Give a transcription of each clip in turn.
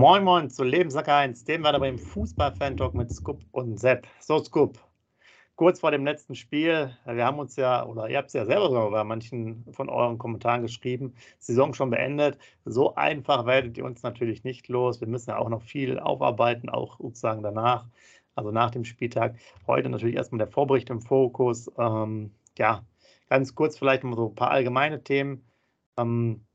Moin Moin zu Lebenssacker 1, dem war dabei im Fußball-Fan-Talk mit Scoop und Sepp. So, Scoop, kurz vor dem letzten Spiel, wir haben uns ja, oder ihr habt es ja selber sogar bei manchen von euren Kommentaren geschrieben, Saison schon beendet. So einfach werdet ihr uns natürlich nicht los. Wir müssen ja auch noch viel aufarbeiten, auch sozusagen danach, also nach dem Spieltag. Heute natürlich erstmal der Vorbericht im Fokus. Ähm, ja, ganz kurz vielleicht mal so ein paar allgemeine Themen. Ähm,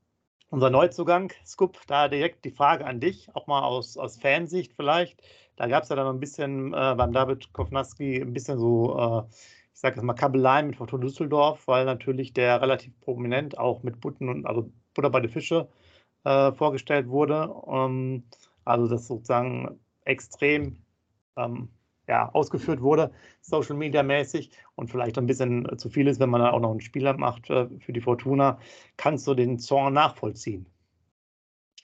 unser Neuzugang, Scoop, da direkt die Frage an dich, auch mal aus, aus Fansicht vielleicht. Da gab es ja dann ein bisschen äh, beim David Kovnaski ein bisschen so, äh, ich sage jetzt mal, Kabelei mit Fortuna Düsseldorf, weil natürlich der relativ prominent auch mit Butten und also Butter bei den Fische äh, vorgestellt wurde. Ähm, also das sozusagen extrem ähm, ja, ausgeführt wurde, Social Media mäßig und vielleicht ein bisschen äh, zu viel ist, wenn man da auch noch einen Spieler macht äh, für die Fortuna, kannst du den Zorn nachvollziehen.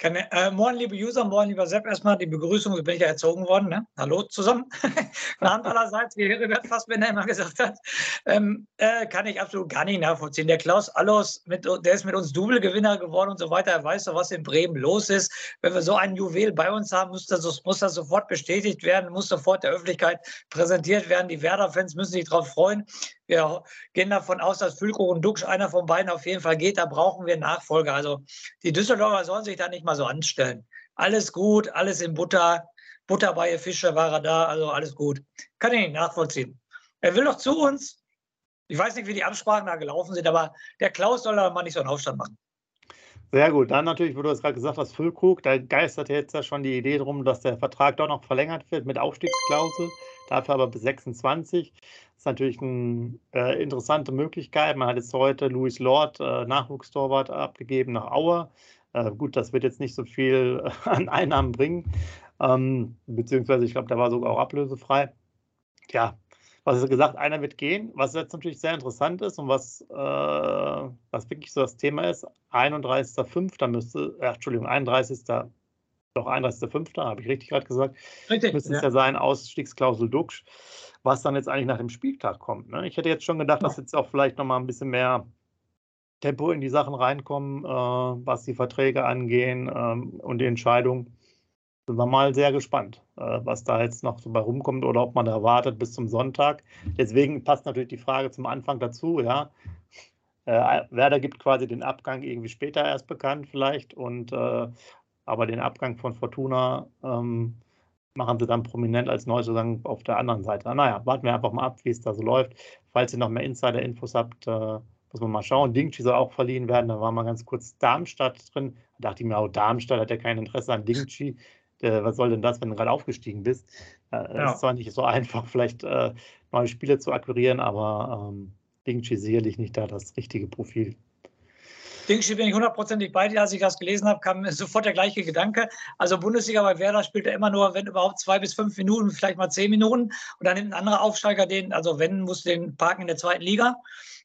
Kann, äh, moin, liebe User, moin, lieber Sepp. Erstmal die Begrüßung, so bin ich ja erzogen worden. Ne? Hallo zusammen. Hand allerseits, wie Heribert Fassbender immer gesagt hat, ähm, äh, kann ich absolut gar nicht nachvollziehen. Der Klaus Allos, mit, der ist mit uns Double-Gewinner geworden und so weiter. Er weiß doch, was in Bremen los ist. Wenn wir so ein Juwel bei uns haben, muss das, muss das sofort bestätigt werden, muss sofort der Öffentlichkeit präsentiert werden. Die Werder-Fans müssen sich darauf freuen. Wir gehen davon aus, dass Füllkrug und Duxch einer von beiden auf jeden Fall geht. Da brauchen wir Nachfolger. Also die Düsseldorfer sollen sich da nicht mal so anstellen. Alles gut, alles in Butter. Butter bei Fische war er da, also alles gut. Kann ich nicht nachvollziehen. Er will doch zu uns. Ich weiß nicht, wie die Absprachen da gelaufen sind, aber der Klaus soll da mal nicht so einen Aufstand machen. Sehr gut. Dann natürlich, wo du es gerade gesagt hast, Füllkrug, da geistert jetzt ja schon die Idee drum, dass der Vertrag doch noch verlängert wird mit Aufstiegsklausel, dafür aber bis 26. Das ist natürlich eine äh, interessante Möglichkeit. Man hat jetzt heute Louis Lord, äh, Nachwuchstorwart, abgegeben nach Aue. Äh, gut, das wird jetzt nicht so viel äh, an Einnahmen bringen, ähm, beziehungsweise ich glaube, der war sogar auch ablösefrei. Ja, was ist gesagt, einer wird gehen. Was jetzt natürlich sehr interessant ist und was, äh, was wirklich so das Thema ist, 31.05. müsste, äh, Entschuldigung, 31. Doch 31.05. habe ich richtig gerade gesagt. Richtig. Müsste ja. es ja sein, Ausstiegsklausel Duxch, was dann jetzt eigentlich nach dem Spieltag kommt. Ne? Ich hätte jetzt schon gedacht, ja. dass jetzt auch vielleicht nochmal ein bisschen mehr Tempo in die Sachen reinkommen, äh, was die Verträge angehen ähm, und die Entscheidung sind wir mal sehr gespannt, äh, was da jetzt noch so bei rumkommt oder ob man da wartet bis zum Sonntag. Deswegen passt natürlich die Frage zum Anfang dazu, ja. Äh, Werder gibt quasi den Abgang irgendwie später erst bekannt, vielleicht, und äh, aber den Abgang von Fortuna ähm, machen sie dann prominent als Neuzugang auf der anderen Seite. Naja, warten wir einfach mal ab, wie es da so läuft. Falls ihr noch mehr Insider-Infos habt, äh, muss man mal schauen. Dingchi soll auch verliehen werden. Da war mal ganz kurz Darmstadt drin. Da dachte ich mir, auch Darmstadt hat ja kein Interesse an Dingchi äh, was soll denn das, wenn du gerade aufgestiegen bist? Äh, ja. ist zwar nicht so einfach, vielleicht äh, neue Spieler zu akquirieren, aber ähm, Dingchi sicherlich nicht da das richtige Profil. Dingchi bin ich hundertprozentig bei dir. Als ich das gelesen habe, kam sofort der gleiche Gedanke. Also Bundesliga bei Werder spielt er immer nur, wenn überhaupt zwei bis fünf Minuten, vielleicht mal zehn Minuten. Und dann nimmt ein anderer Aufsteiger den, also wenn, muss den parken in der zweiten Liga.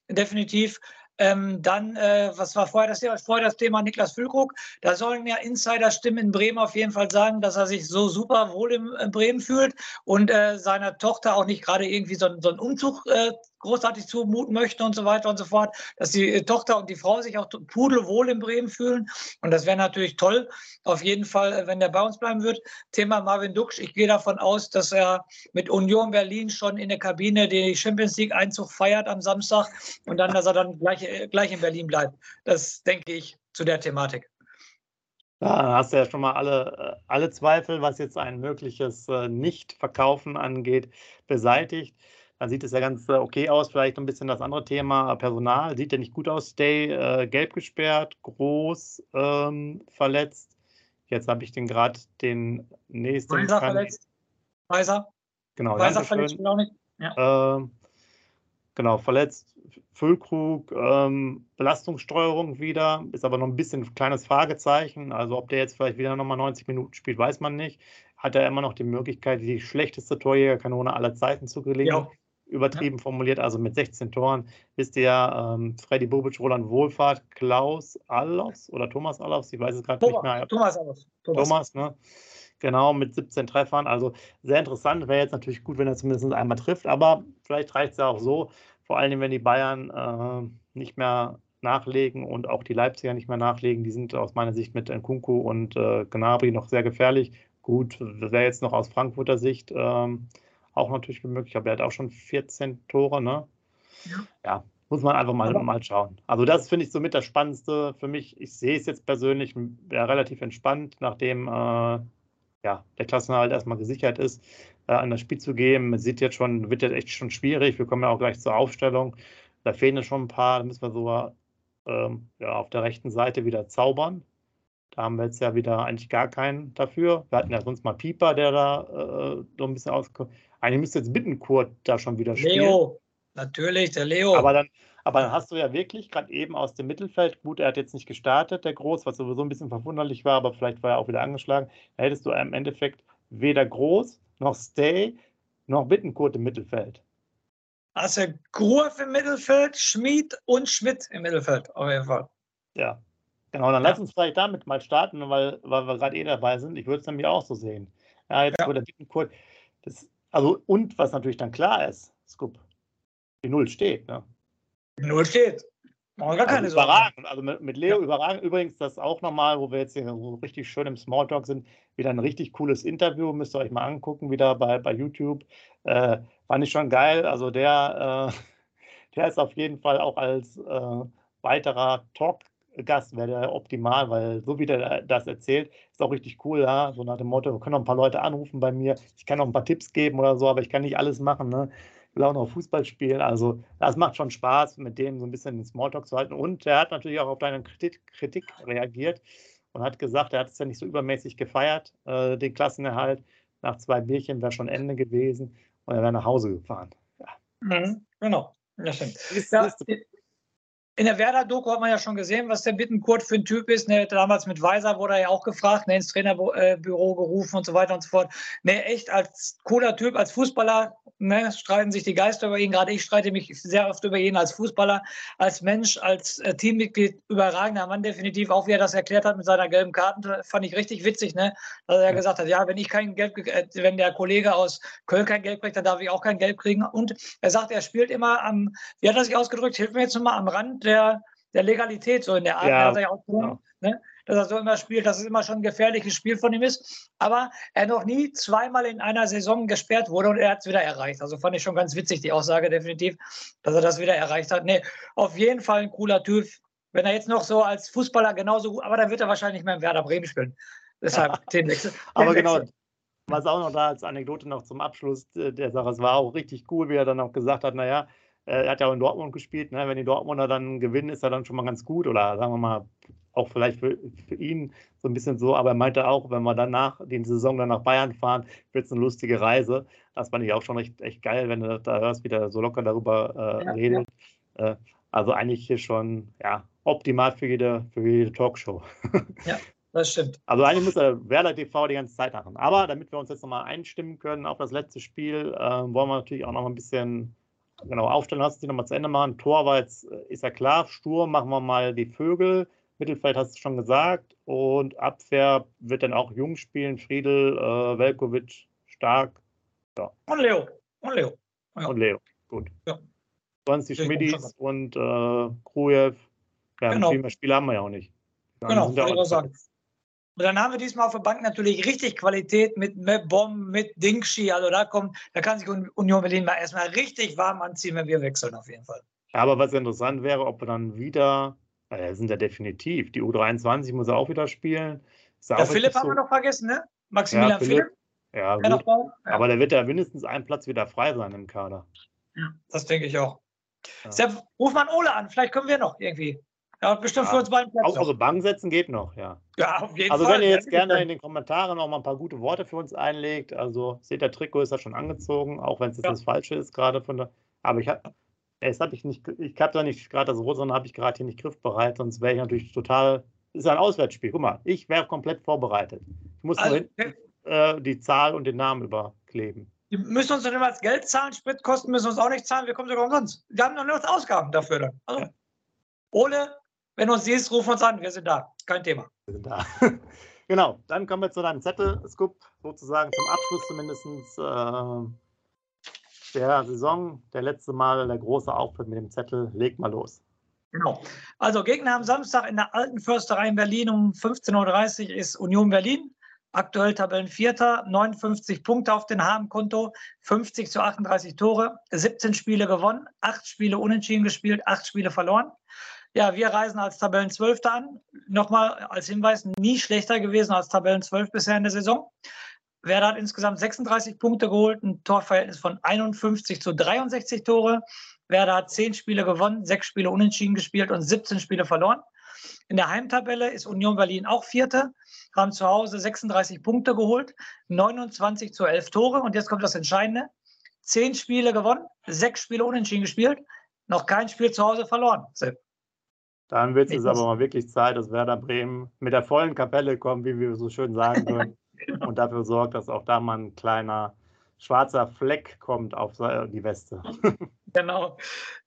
Definitiv. Ähm, dann, äh, was war vorher das, Thema? vorher das Thema Niklas Füllkrug? Da sollen ja Insider-Stimmen in Bremen auf jeden Fall sagen, dass er sich so super wohl in, in Bremen fühlt und äh, seiner Tochter auch nicht gerade irgendwie so, so einen Umzug äh, großartig zumuten möchte und so weiter und so fort, dass die äh, Tochter und die Frau sich auch pudelwohl in Bremen fühlen. Und das wäre natürlich toll, auf jeden Fall, äh, wenn der bei uns bleiben wird. Thema Marvin Duksch, ich gehe davon aus, dass er mit Union Berlin schon in der Kabine den Champions League Einzug feiert am Samstag und dann, dass er dann gleich, äh, gleich in Berlin bleibt. Das denke ich zu der Thematik. Da hast du ja schon mal alle, alle Zweifel, was jetzt ein mögliches Nicht-Verkaufen angeht, beseitigt dann sieht es ja ganz äh, okay aus. Vielleicht ein bisschen das andere Thema Personal. Sieht ja nicht gut aus. Stay äh, gelb gesperrt, groß ähm, verletzt. Jetzt habe ich den gerade den nächsten. Weiser verletzt. Weiser. Genau, Weiser verletzt auch nicht. Ja. Ähm, genau, verletzt. Füllkrug, ähm, Belastungssteuerung wieder, ist aber noch ein bisschen ein kleines Fragezeichen. Also ob der jetzt vielleicht wieder nochmal 90 Minuten spielt, weiß man nicht. Hat er immer noch die Möglichkeit, die schlechteste Torjägerkanone aller Zeiten zu gelingen. Ja übertrieben ja. formuliert, also mit 16 Toren, wisst ihr ähm, Freddy Bobic, Roland Wohlfahrt, Klaus Allofs oder Thomas Allofs, ich weiß es gerade nicht mehr. Thomas Allofs. Thomas. Thomas, ne? Genau, mit 17 Treffern. Also sehr interessant. Wäre jetzt natürlich gut, wenn er zumindest einmal trifft, aber vielleicht reicht es ja auch so, vor allem wenn die Bayern äh, nicht mehr nachlegen und auch die Leipziger nicht mehr nachlegen. Die sind aus meiner Sicht mit Nkunku und äh, Gnabry noch sehr gefährlich. Gut, das wäre jetzt noch aus Frankfurter Sicht ähm, auch natürlich möglich, aber er hat auch schon 14 Tore, ne? Ja. ja muss man einfach mal, mal schauen. Also das finde ich somit das Spannendste für mich. Ich sehe es jetzt persönlich ja, relativ entspannt, nachdem äh, ja, der Klassenhalt erstmal gesichert ist, äh, an das Spiel zu gehen. Man sieht jetzt schon, wird jetzt echt schon schwierig. Wir kommen ja auch gleich zur Aufstellung. Da fehlen schon ein paar, da müssen wir so ähm, ja, auf der rechten Seite wieder zaubern. Da haben wir jetzt ja wieder eigentlich gar keinen dafür. Wir hatten ja sonst mal Pieper, der da äh, so ein bisschen auskommt. Eigentlich müsste jetzt Bittenkurt da schon wieder spielen. Leo, natürlich, der Leo. Aber dann, aber dann hast du ja wirklich gerade eben aus dem Mittelfeld, gut, er hat jetzt nicht gestartet, der Groß, was sowieso ein bisschen verwunderlich war, aber vielleicht war er auch wieder angeschlagen. Da hättest du im Endeffekt weder Groß noch Stay noch Bittenkurt im Mittelfeld. Hast du Groß im Mittelfeld, Schmid und Schmidt im Mittelfeld, auf jeden Fall. Ja, genau. Dann ja. lass uns vielleicht damit mal starten, weil, weil wir gerade eh dabei sind. Ich würde es nämlich auch so sehen. Ja, jetzt ja. der Bittenkurt. Das, also, und was natürlich dann klar ist, Scoop, die Null steht. Ne? Null steht. Machen gar keine also überragend. Also mit, mit Leo ja. überragend. Übrigens, das auch nochmal, wo wir jetzt hier richtig schön im Smalltalk sind, wieder ein richtig cooles Interview. Müsst ihr euch mal angucken, wieder bei, bei YouTube. Äh, fand ich schon geil. Also der, äh, der ist auf jeden Fall auch als äh, weiterer Talk-Gast wäre der optimal, weil so wie der das erzählt, ist auch richtig cool, ja. So nach dem Motto, wir können noch ein paar Leute anrufen bei mir, ich kann noch ein paar Tipps geben oder so, aber ich kann nicht alles machen. Ne? will auch noch Fußball spielen. Also das macht schon Spaß, mit dem so ein bisschen den Smalltalk zu halten. Und er hat natürlich auch auf deine Kritik, Kritik reagiert und hat gesagt, er hat es ja nicht so übermäßig gefeiert, äh, den Klassenerhalt. Nach zwei Bierchen wäre schon Ende gewesen und er wäre nach Hause gefahren. Ja. Mhm, genau, das stimmt. Ist, ja, ist, in der Werder-Doku hat man ja schon gesehen, was der Bittenkurt für ein Typ ist. Ne, damals mit Weiser wurde er ja auch gefragt, ne, ins Trainerbüro gerufen und so weiter und so fort. Ne, echt als cooler Typ, als Fußballer, ne, streiten sich die Geister über ihn. Gerade ich streite mich sehr oft über ihn als Fußballer, als Mensch, als äh, Teammitglied. Überragender Mann definitiv. Auch wie er das erklärt hat mit seiner gelben Karte, fand ich richtig witzig. Ne? Dass er gesagt hat, ja, wenn ich kein Geld, äh, wenn der Kollege aus Köln kein Geld kriegt, dann darf ich auch kein Geld kriegen. Und er sagt, er spielt immer am, wie hat er sich ausgedrückt? Hilf mir jetzt nochmal am Rand der, der Legalität, so in der Art, ja, er auch genau. ne? dass er so immer spielt, dass es immer schon ein gefährliches Spiel von ihm ist. Aber er noch nie zweimal in einer Saison gesperrt wurde und er hat es wieder erreicht. Also fand ich schon ganz witzig, die Aussage definitiv, dass er das wieder erreicht hat. Nee, auf jeden Fall ein cooler Typ. Wenn er jetzt noch so als Fußballer genauso gut, aber dann wird er wahrscheinlich nicht mehr im Werder Bremen spielen. Deshalb Themenwechsel. aber genau, was auch noch da als Anekdote noch zum Abschluss der Sache, es war auch richtig cool, wie er dann auch gesagt hat, naja, äh, er hat ja auch in Dortmund gespielt. Ne? Wenn die Dortmunder dann gewinnen, ist er dann schon mal ganz gut. Oder sagen wir mal, auch vielleicht für, für ihn so ein bisschen so. Aber er meinte auch, wenn wir danach den Saison dann nach Bayern fahren, wird es eine lustige Reise. Das fand ich auch schon echt, echt geil, wenn du da hörst, wie der so locker darüber äh, ja, redet. Ja. Äh, also eigentlich hier schon ja, optimal für jede, für jede Talkshow. Ja. Das stimmt. Also eigentlich muss er Werder TV die ganze Zeit machen. Aber damit wir uns jetzt nochmal einstimmen können auf das letzte Spiel, äh, wollen wir natürlich auch noch ein bisschen genau, aufstellen hast du nochmal zu Ende machen. Tor war jetzt, äh, ist ja klar, Sturm machen wir mal die Vögel. Mittelfeld hast du schon gesagt. Und Abwehr wird dann auch Jung spielen, Friedel, äh, Velkovic, Stark. Ja. Und Leo. Und Leo. Ja. Und Leo, gut. Ja. Sonst die Schmidis und äh, Krujew. Ja, genau. viel mehr Spiele haben wir ja auch nicht. Dann genau, ich sagen. Und dann haben wir diesmal auf der Bank natürlich richtig Qualität mit Mebom, mit Dingshi. Also da kommt, da kann sich Union Berlin mal erstmal richtig warm anziehen, wenn wir wechseln, auf jeden Fall. Aber was interessant wäre, ob wir dann wieder, äh, sind ja definitiv, die U23 muss er auch wieder spielen. Ja, Philipp so, haben wir noch vergessen, ne? Maximilian ja, Philipp. Philipp. Ja. Ja. Aber der wird ja mindestens ein Platz wieder frei sein im Kader. Ja, das denke ich auch. Ja. Sepp, ruf mal Ole an, vielleicht können wir noch irgendwie. Hat bestimmt ja, für uns beiden Platz. Auch, also Bank setzen geht noch, ja. Ja, auf jeden also Fall. Also wenn ihr jetzt gerne in den Kommentaren noch mal ein paar gute Worte für uns einlegt, also seht der Trikot ist ja schon angezogen, auch wenn es jetzt ja. das Falsche ist gerade von der. Aber ich habe, habe ich nicht, ich habe da nicht gerade das Rot, sondern habe ich gerade hier nicht griffbereit, sonst wäre ich natürlich total. Das ist ein Auswärtsspiel. Guck mal, ich wäre komplett vorbereitet. Ich muss also, nur hinten, äh, die Zahl und den Namen überkleben. Die müssen uns dann immer als Geld zahlen, Spritkosten müssen uns auch nicht zahlen, wir kommen sogar umsonst. Wir haben noch nur Ausgaben dafür dann. Also, ja. Ole, wenn du uns siehst, ruf uns an, wir sind da. Kein Thema. Wir sind da. genau, dann kommen wir zu deinem Zettel-Scoop, sozusagen zum Abschluss zumindest äh, der Saison. Der letzte Mal der große Auftritt mit dem Zettel. Leg mal los. Genau. Also Gegner am Samstag in der alten Försterei in Berlin um 15.30 Uhr ist Union Berlin. Aktuell Tabellenvierter, 59 Punkte auf den Habenkonto, 50 zu 38 Tore, 17 Spiele gewonnen, 8 Spiele unentschieden gespielt, 8 Spiele verloren. Ja, wir reisen als Tabellenzwölfter an. Nochmal als Hinweis, nie schlechter gewesen als Tabellenzwölf bisher in der Saison. Werder hat insgesamt 36 Punkte geholt, ein Torverhältnis von 51 zu 63 Tore. Werder hat 10 Spiele gewonnen, 6 Spiele unentschieden gespielt und 17 Spiele verloren. In der Heimtabelle ist Union Berlin auch Vierte, haben zu Hause 36 Punkte geholt, 29 zu 11 Tore. Und jetzt kommt das Entscheidende. 10 Spiele gewonnen, 6 Spiele unentschieden gespielt, noch kein Spiel zu Hause verloren. Sepp. Dann wird es aber mal wirklich Zeit, dass Werder Bremen mit der vollen Kapelle kommt, wie wir so schön sagen würden. Genau. und dafür sorgt, dass auch da mal ein kleiner schwarzer Fleck kommt auf die Weste. Genau.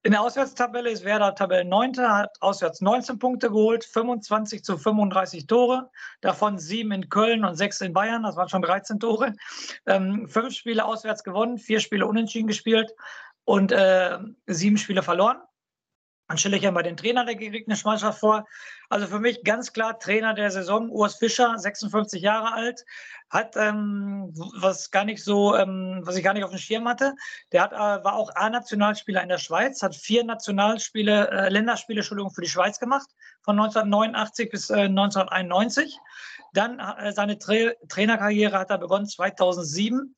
In der Auswärtstabelle ist Werder Tabellen 9. hat auswärts 19 Punkte geholt, 25 zu 35 Tore, davon sieben in Köln und sechs in Bayern, das waren schon 13 Tore. Ähm, fünf Spiele auswärts gewonnen, vier Spiele unentschieden gespielt und äh, sieben Spiele verloren. Dann stelle ich ja mal den Trainer der gegnerischen Mannschaft vor. Also für mich ganz klar Trainer der Saison, Urs Fischer, 56 Jahre alt, hat ähm, was gar nicht so, ähm, was ich gar nicht auf dem Schirm hatte. Der hat, äh, war auch A-Nationalspieler in der Schweiz, hat vier Nationalspiele, äh, Länderspiele, Entschuldigung, für die Schweiz gemacht, von 1989 bis äh, 1991. Dann äh, seine Tra Trainerkarriere hat er begonnen 2007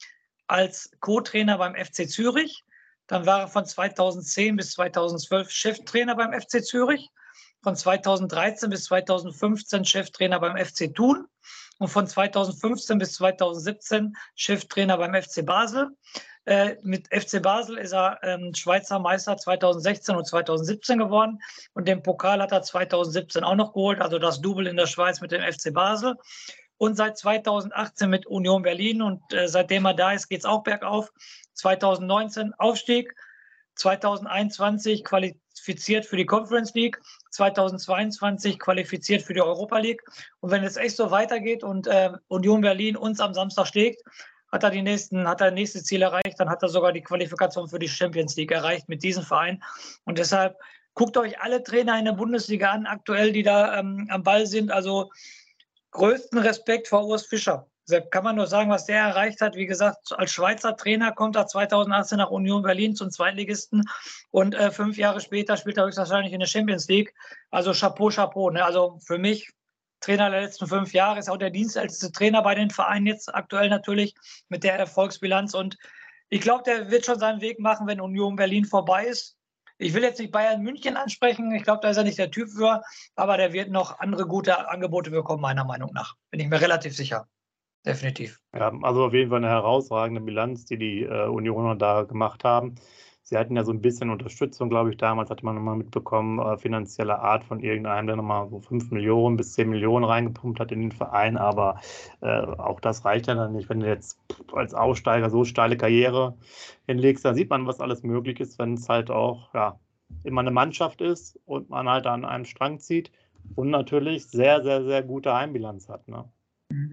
als Co-Trainer beim FC Zürich. Dann war er von 2010 bis 2012 Cheftrainer beim FC Zürich, von 2013 bis 2015 Cheftrainer beim FC Thun und von 2015 bis 2017 Cheftrainer beim FC Basel. Äh, mit FC Basel ist er ähm, Schweizer Meister 2016 und 2017 geworden und den Pokal hat er 2017 auch noch geholt, also das Double in der Schweiz mit dem FC Basel und seit 2018 mit Union Berlin. Und äh, seitdem er da ist, geht es auch bergauf. 2019 Aufstieg, 2021 qualifiziert für die Conference League, 2022 qualifiziert für die Europa League. Und wenn es echt so weitergeht und äh, Union Berlin uns am Samstag schlägt, hat er die nächsten, hat er nächste Ziel erreicht, dann hat er sogar die Qualifikation für die Champions League erreicht mit diesem Verein. Und deshalb guckt euch alle Trainer in der Bundesliga an, aktuell, die da ähm, am Ball sind. Also größten Respekt vor Urs Fischer. Deshalb kann man nur sagen, was der erreicht hat. Wie gesagt, als Schweizer Trainer kommt er 2018 nach Union Berlin zum Zweitligisten und äh, fünf Jahre später spielt er höchstwahrscheinlich in der Champions League. Also Chapeau, Chapeau. Ne? Also für mich Trainer der letzten fünf Jahre, ist auch der dienstälteste Trainer bei den Vereinen jetzt aktuell natürlich mit der Erfolgsbilanz. Und ich glaube, der wird schon seinen Weg machen, wenn Union Berlin vorbei ist. Ich will jetzt nicht Bayern München ansprechen. Ich glaube, da ist er nicht der Typ für. Aber der wird noch andere gute Angebote bekommen, meiner Meinung nach. Bin ich mir relativ sicher. Definitiv. Ja, also auf jeden Fall eine herausragende Bilanz, die die äh, Unioner da gemacht haben. Sie hatten ja so ein bisschen Unterstützung, glaube ich, damals hatte man nochmal mitbekommen, äh, finanzielle Art von irgendeinem, der nochmal so 5 Millionen bis 10 Millionen reingepumpt hat in den Verein. Aber äh, auch das reicht ja dann nicht, wenn du jetzt als Aussteiger so steile Karriere hinlegst. Da sieht man, was alles möglich ist, wenn es halt auch ja, immer eine Mannschaft ist und man halt an einem Strang zieht und natürlich sehr, sehr, sehr gute Heimbilanz hat. Ne?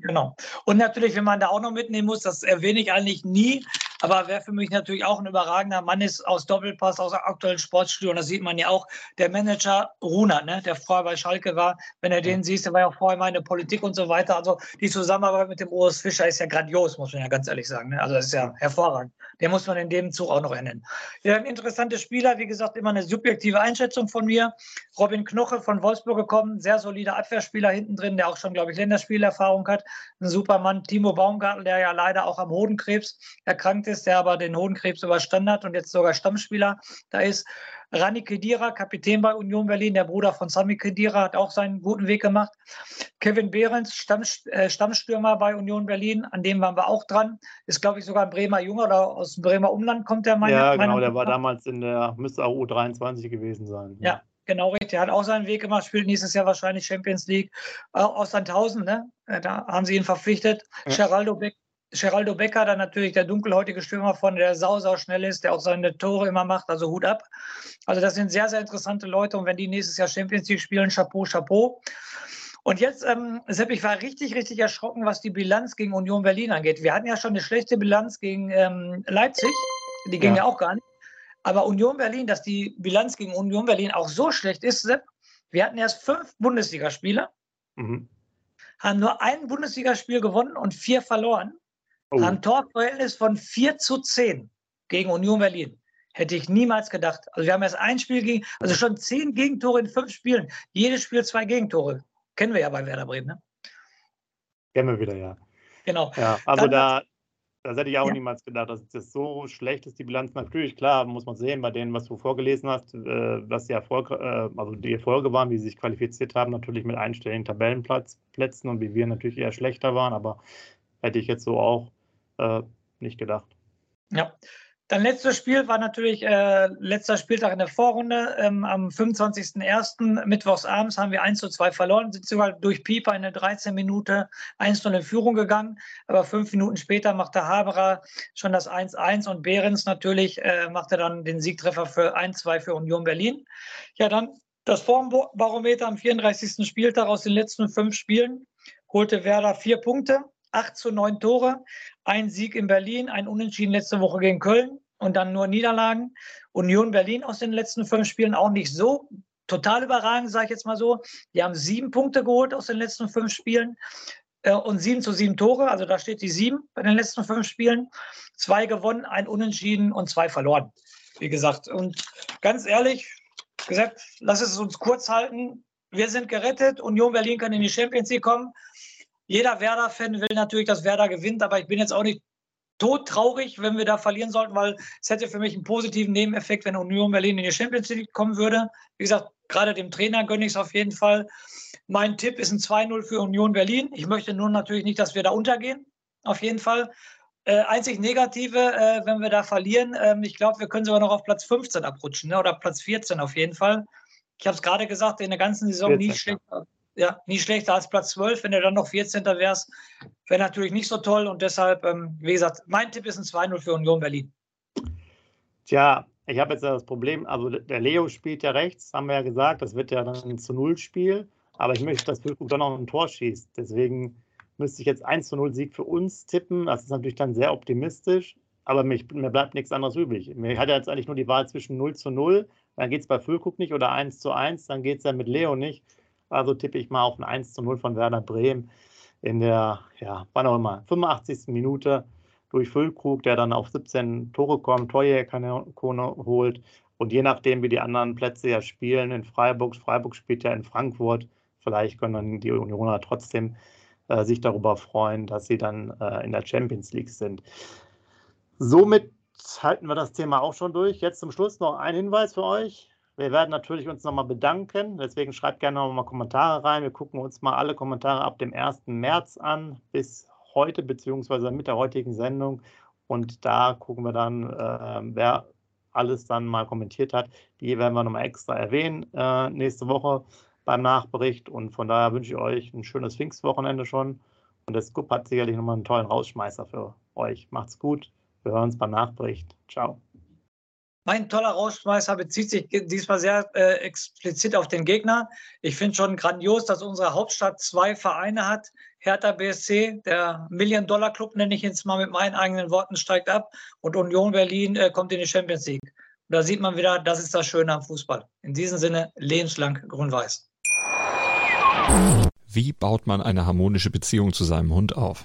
Genau. Und natürlich, wenn man da auch noch mitnehmen muss, das erwähne ich eigentlich nie, aber wer für mich natürlich auch ein überragender Mann ist aus Doppelpass, aus aktuellen Sportstudio, und das sieht man ja auch, der Manager Runa, ne, der vorher bei Schalke war, wenn er den siehst, der war ja auch vorher mal in der Politik und so weiter. Also die Zusammenarbeit mit dem Urs Fischer ist ja grandios, muss man ja ganz ehrlich sagen. Ne? Also das ist ja hervorragend. Den muss man in dem Zug auch noch nennen. Ja, ein interessanter Spieler, wie gesagt, immer eine subjektive Einschätzung von mir. Robin Knoche von Wolfsburg gekommen, sehr solider Abwehrspieler hinten drin, der auch schon, glaube ich, Länderspielerfahrung hat. Ein super Mann, Timo Baumgartel, der ja leider auch am Hodenkrebs erkrankt ist, der aber den Hodenkrebs überstanden hat und jetzt sogar Stammspieler da ist. Rani Kedira, Kapitän bei Union Berlin, der Bruder von Sami Kedira, hat auch seinen guten Weg gemacht. Kevin Behrens, Stamm, äh, Stammstürmer bei Union Berlin, an dem waren wir auch dran. Ist, glaube ich, sogar ein Bremer Junge oder aus dem Bremer Umland kommt der, meine Ja, genau, der war damals in der, müsste auch U23 gewesen sein. Ja. ja. Genau, richtig. Er hat auch seinen Weg gemacht, spielt nächstes Jahr wahrscheinlich Champions League. Äh, aus Sandhausen, ne? Äh, da haben sie ihn verpflichtet. Ja. Geraldo Beck Geraldo Becker, dann natürlich der dunkelhäutige Stürmer von der sau, sau schnell ist, der auch seine Tore immer macht, also Hut ab. Also das sind sehr, sehr interessante Leute und wenn die nächstes Jahr Champions League spielen, Chapeau, Chapeau. Und jetzt, ähm, Sepp, ich war richtig, richtig erschrocken, was die Bilanz gegen Union Berlin angeht. Wir hatten ja schon eine schlechte Bilanz gegen ähm, Leipzig, die ging ja. ja auch gar nicht. Aber Union Berlin, dass die Bilanz gegen Union Berlin auch so schlecht ist, Sepp, wir hatten erst fünf Bundesligaspiele, mhm. haben nur ein Bundesligaspiel gewonnen und vier verloren, oh. haben Torverhältnis von 4 zu 10 gegen Union Berlin. Hätte ich niemals gedacht. Also wir haben erst ein Spiel gegen, also schon zehn Gegentore in fünf Spielen. Jedes Spiel zwei Gegentore. Kennen wir ja bei Werder Bremen, ne? Kennen wir wieder, ja. Genau. Ja, also Dann, da, das hätte ich auch ja. niemals gedacht, dass das so schlecht ist, die Bilanz. Natürlich, klar, muss man sehen, bei denen, was du vorgelesen hast, äh, was die Erfolge, äh, also die Erfolge waren, wie sie sich qualifiziert haben, natürlich mit einstelligen Tabellenplätzen und wie wir natürlich eher schlechter waren, aber hätte ich jetzt so auch äh, nicht gedacht. Ja, dann letztes Spiel war natürlich äh, letzter Spieltag in der Vorrunde. Ähm, am 25.01. mittwochsabends haben wir 1 zu 2 verloren, sind sogar durch Pieper in der 13 Minute 1 0 in Führung gegangen. Aber fünf Minuten später machte Haberer schon das 1-1 und Behrens natürlich äh, machte dann den Siegtreffer für 1-2 für Union Berlin. Ja, dann das Formbarometer am 34. Spieltag aus den letzten fünf Spielen holte Werder vier Punkte. 8 zu 9 Tore, ein Sieg in Berlin, ein Unentschieden letzte Woche gegen Köln und dann nur Niederlagen. Union Berlin aus den letzten fünf Spielen auch nicht so total überragend, sage ich jetzt mal so. Die haben sieben Punkte geholt aus den letzten fünf Spielen äh, und sieben zu sieben Tore. Also da steht die sieben bei den letzten fünf Spielen. Zwei gewonnen, ein Unentschieden und zwei verloren. Wie gesagt. Und ganz ehrlich, gesagt, lass es uns kurz halten. Wir sind gerettet. Union Berlin kann in die Champions League kommen jeder Werder-Fan will natürlich, dass Werder gewinnt, aber ich bin jetzt auch nicht todtraurig, wenn wir da verlieren sollten, weil es hätte für mich einen positiven Nebeneffekt, wenn Union Berlin in die Champions League kommen würde. Wie gesagt, gerade dem Trainer gönne ich es auf jeden Fall. Mein Tipp ist ein 2-0 für Union Berlin. Ich möchte nur natürlich nicht, dass wir da untergehen. Auf jeden Fall. Äh, einzig Negative, äh, wenn wir da verlieren, äh, ich glaube, wir können sogar noch auf Platz 15 abrutschen ne? oder Platz 14 auf jeden Fall. Ich habe es gerade gesagt, in der ganzen Saison 14, nie schlecht. Ja ja, nie schlechter als Platz 12. Wenn du dann noch 14. wärst, wäre natürlich nicht so toll. Und deshalb, ähm, wie gesagt, mein Tipp ist ein 2-0 für Union Berlin. Tja, ich habe jetzt das Problem, also der Leo spielt ja rechts, haben wir ja gesagt, das wird ja dann ein zu Null Spiel. Aber ich möchte, dass Füllkrug dann noch ein Tor schießt. Deswegen müsste ich jetzt 1 zu 0 Sieg für uns tippen. Das ist natürlich dann sehr optimistisch. Aber mir, mir bleibt nichts anderes übrig. Mir hat ja jetzt eigentlich nur die Wahl zwischen 0 zu 0, dann geht es bei Füllkrug nicht, oder 1 zu 1, dann geht es ja mit Leo nicht. Also tippe ich mal auf ein 1 zu 0 von Werder Bremen in der, ja, wann auch immer, 85. Minute durch Füllkrug, der dann auf 17 Tore kommt, Torjägerkanone holt. Und je nachdem, wie die anderen Plätze ja spielen in Freiburg, Freiburg spielt ja in Frankfurt, vielleicht können dann die Unioner trotzdem äh, sich darüber freuen, dass sie dann äh, in der Champions League sind. Somit halten wir das Thema auch schon durch. Jetzt zum Schluss noch ein Hinweis für euch. Wir werden natürlich uns nochmal bedanken. Deswegen schreibt gerne nochmal Kommentare rein. Wir gucken uns mal alle Kommentare ab dem 1. März an bis heute, beziehungsweise mit der heutigen Sendung. Und da gucken wir dann, äh, wer alles dann mal kommentiert hat. Die werden wir nochmal extra erwähnen äh, nächste Woche beim Nachbericht. Und von daher wünsche ich euch ein schönes Pfingstwochenende schon. Und der Scoop hat sicherlich nochmal einen tollen Rausschmeißer für euch. Macht's gut. Wir hören uns beim Nachbericht. Ciao. Mein toller Rausschmeißer bezieht sich diesmal sehr äh, explizit auf den Gegner. Ich finde schon grandios, dass unsere Hauptstadt zwei Vereine hat. Hertha BSC, der Million-Dollar-Club, nenne ich jetzt mal mit meinen eigenen Worten, steigt ab. Und Union Berlin äh, kommt in die Champions League. Und da sieht man wieder, das ist das Schöne am Fußball. In diesem Sinne, lebenslang grün-weiß. Wie baut man eine harmonische Beziehung zu seinem Hund auf?